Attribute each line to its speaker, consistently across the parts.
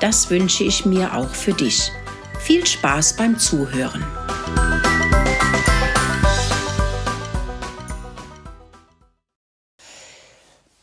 Speaker 1: Das wünsche ich mir auch für dich. Viel Spaß beim Zuhören.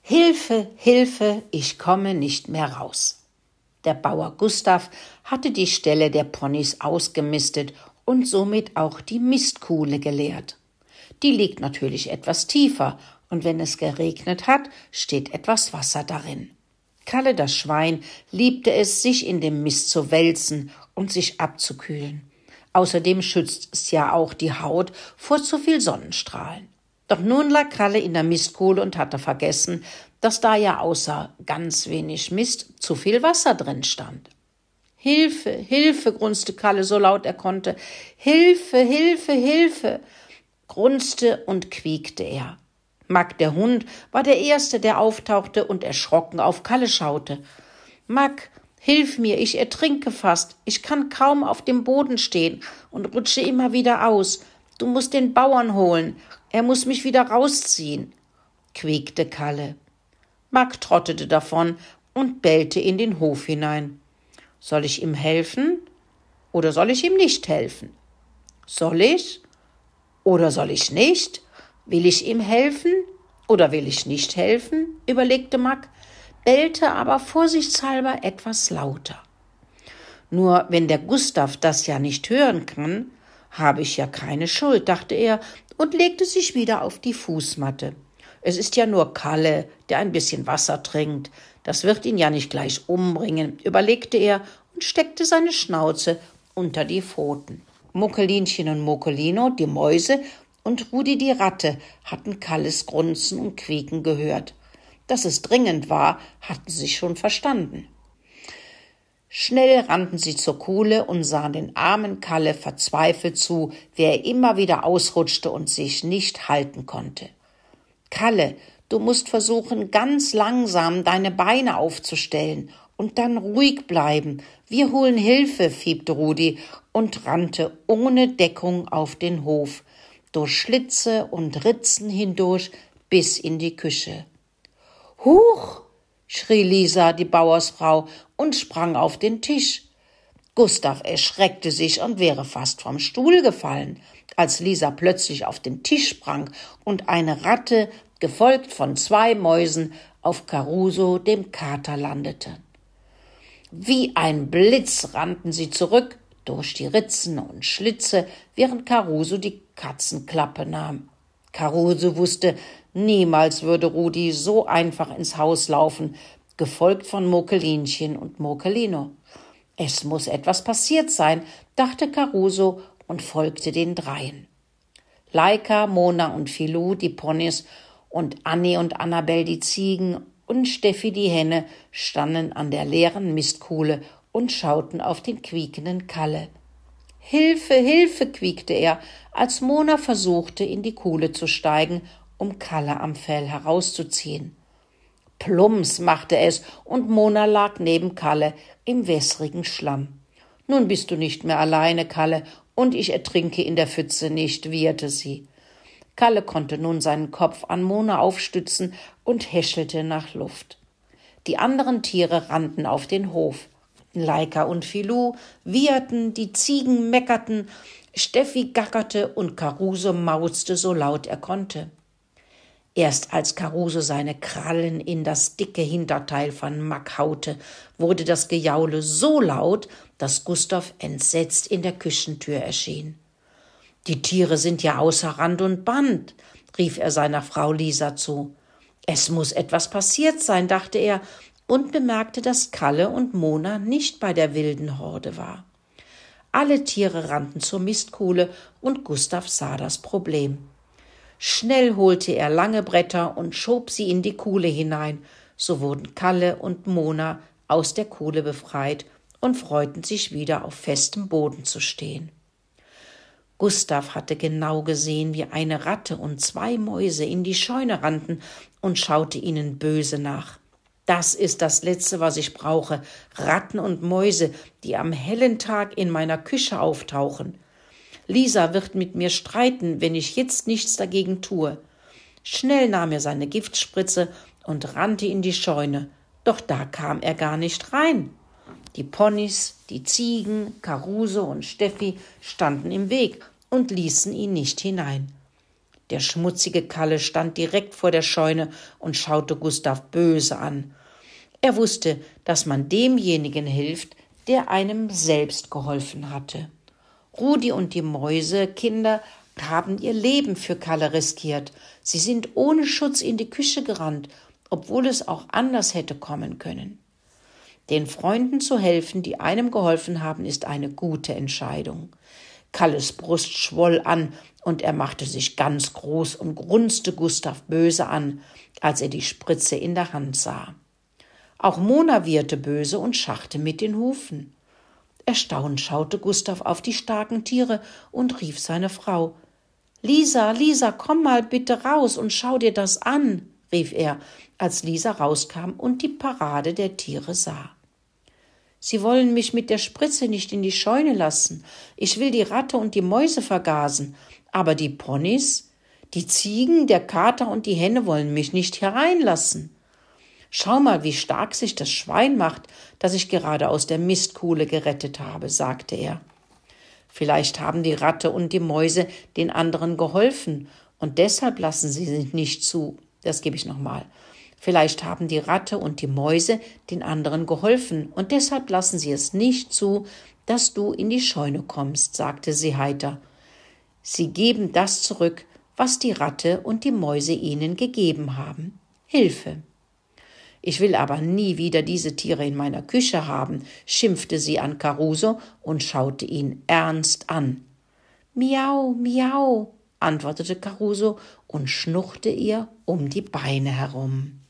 Speaker 1: Hilfe, Hilfe, ich komme nicht mehr raus. Der Bauer Gustav hatte die Stelle der Ponys ausgemistet und somit auch die Mistkuhle geleert. Die liegt natürlich etwas tiefer, und wenn es geregnet hat, steht etwas Wasser darin. Kalle das Schwein liebte es, sich in dem Mist zu wälzen und sich abzukühlen. Außerdem schützt es ja auch die Haut vor zu viel Sonnenstrahlen. Doch nun lag Kalle in der Mistkohle und hatte vergessen, dass da ja außer ganz wenig Mist zu viel Wasser drin stand. Hilfe, Hilfe, grunzte Kalle so laut er konnte. Hilfe, Hilfe, Hilfe, grunzte und quiekte er. Mack der Hund war der Erste, der auftauchte und erschrocken auf Kalle schaute. Mack, hilf mir, ich ertrinke fast. Ich kann kaum auf dem Boden stehen und rutsche immer wieder aus. Du musst den Bauern holen. Er muss mich wieder rausziehen, quiekte Kalle. Mack trottete davon und bellte in den Hof hinein. Soll ich ihm helfen oder soll ich ihm nicht helfen? Soll ich oder soll ich nicht? Will ich ihm helfen oder will ich nicht helfen? überlegte Mack, bellte aber vorsichtshalber etwas lauter. Nur wenn der Gustav das ja nicht hören kann, habe ich ja keine Schuld, dachte er und legte sich wieder auf die Fußmatte. Es ist ja nur Kalle, der ein bisschen Wasser trinkt. Das wird ihn ja nicht gleich umbringen, überlegte er und steckte seine Schnauze unter die Pfoten. Muckelinchen und Muckelino, die Mäuse, und Rudi die Ratte hatten Kalles Grunzen und Quieken gehört. Dass es dringend war, hatten sie schon verstanden. Schnell rannten sie zur Kuhle und sahen den armen Kalle verzweifelt zu, wie er immer wieder ausrutschte und sich nicht halten konnte. Kalle, du musst versuchen, ganz langsam deine Beine aufzustellen und dann ruhig bleiben. Wir holen Hilfe, fiebte Rudi und rannte ohne Deckung auf den Hof, durch Schlitze und Ritzen hindurch bis in die Küche. Huch! schrie Lisa, die Bauersfrau, und sprang auf den Tisch. Gustav erschreckte sich und wäre fast vom Stuhl gefallen, als Lisa plötzlich auf den Tisch sprang und eine Ratte, gefolgt von zwei Mäusen, auf Caruso, dem Kater, landete. Wie ein Blitz rannten sie zurück, durch die Ritzen und Schlitze, während Caruso die Katzenklappe nahm. Caruso wusste, niemals würde Rudi so einfach ins Haus laufen, gefolgt von Mokelinchen und Mokelino. Es muss etwas passiert sein, dachte Caruso und folgte den dreien. Laika, Mona und Filou, die Ponys, und Annie und Annabel, die Ziegen, und Steffi, die Henne, standen an der leeren Mistkuhle und schauten auf den quiekenden Kalle. Hilfe, Hilfe, quiekte er, als Mona versuchte, in die Kuhle zu steigen, um Kalle am Fell herauszuziehen. Plumps machte es, und Mona lag neben Kalle im wässrigen Schlamm. Nun bist du nicht mehr alleine, Kalle, und ich ertrinke in der Pfütze nicht, wieherte sie. Kalle konnte nun seinen Kopf an Mona aufstützen und häschelte nach Luft. Die anderen Tiere rannten auf den Hof. Leika und Filou wieherten, die Ziegen meckerten, Steffi gackerte und Caruso mauzte so laut er konnte. Erst als Caruso seine Krallen in das dicke Hinterteil von Mack haute, wurde das Gejaule so laut, dass Gustav entsetzt in der Küchentür erschien. Die Tiere sind ja außer Rand und Band, rief er seiner Frau Lisa zu. Es muss etwas passiert sein, dachte er und bemerkte, dass Kalle und Mona nicht bei der wilden Horde war. Alle Tiere rannten zur Mistkuhle und Gustav sah das Problem. Schnell holte er lange Bretter und schob sie in die Kuhle hinein. So wurden Kalle und Mona aus der Kuhle befreit und freuten sich wieder auf festem Boden zu stehen. Gustav hatte genau gesehen, wie eine Ratte und zwei Mäuse in die Scheune rannten und schaute ihnen böse nach. Das ist das Letzte, was ich brauche. Ratten und Mäuse, die am hellen Tag in meiner Küche auftauchen. Lisa wird mit mir streiten, wenn ich jetzt nichts dagegen tue. Schnell nahm er seine Giftspritze und rannte in die Scheune, doch da kam er gar nicht rein. Die Ponys, die Ziegen, Karuse und Steffi standen im Weg und ließen ihn nicht hinein. Der schmutzige Kalle stand direkt vor der Scheune und schaute Gustav böse an. Er wusste, dass man demjenigen hilft, der einem selbst geholfen hatte. Rudi und die Mäusekinder haben ihr Leben für Kalle riskiert. Sie sind ohne Schutz in die Küche gerannt, obwohl es auch anders hätte kommen können. Den Freunden zu helfen, die einem geholfen haben, ist eine gute Entscheidung. Kalles Brust schwoll an, und er machte sich ganz groß und grunzte Gustav böse an, als er die Spritze in der Hand sah. Auch Mona wirrte böse und schachte mit den Hufen. Erstaunt schaute Gustav auf die starken Tiere und rief seine Frau. Lisa, Lisa, komm mal bitte raus und schau dir das an, rief er, als Lisa rauskam und die Parade der Tiere sah. Sie wollen mich mit der Spritze nicht in die Scheune lassen. Ich will die Ratte und die Mäuse vergasen. Aber die Ponys, die Ziegen, der Kater und die Henne wollen mich nicht hereinlassen. Schau mal, wie stark sich das Schwein macht, das ich gerade aus der Mistkuhle gerettet habe, sagte er. Vielleicht haben die Ratte und die Mäuse den anderen geholfen, und deshalb lassen sie sich nicht zu. Das gebe ich nochmal. Vielleicht haben die Ratte und die Mäuse den anderen geholfen, und deshalb lassen sie es nicht zu, dass du in die Scheune kommst, sagte sie heiter. Sie geben das zurück, was die Ratte und die Mäuse ihnen gegeben haben. Hilfe. Ich will aber nie wieder diese Tiere in meiner Küche haben, schimpfte sie an Caruso und schaute ihn ernst an. Miau, miau, antwortete Caruso und schnurrte ihr um die Beine herum.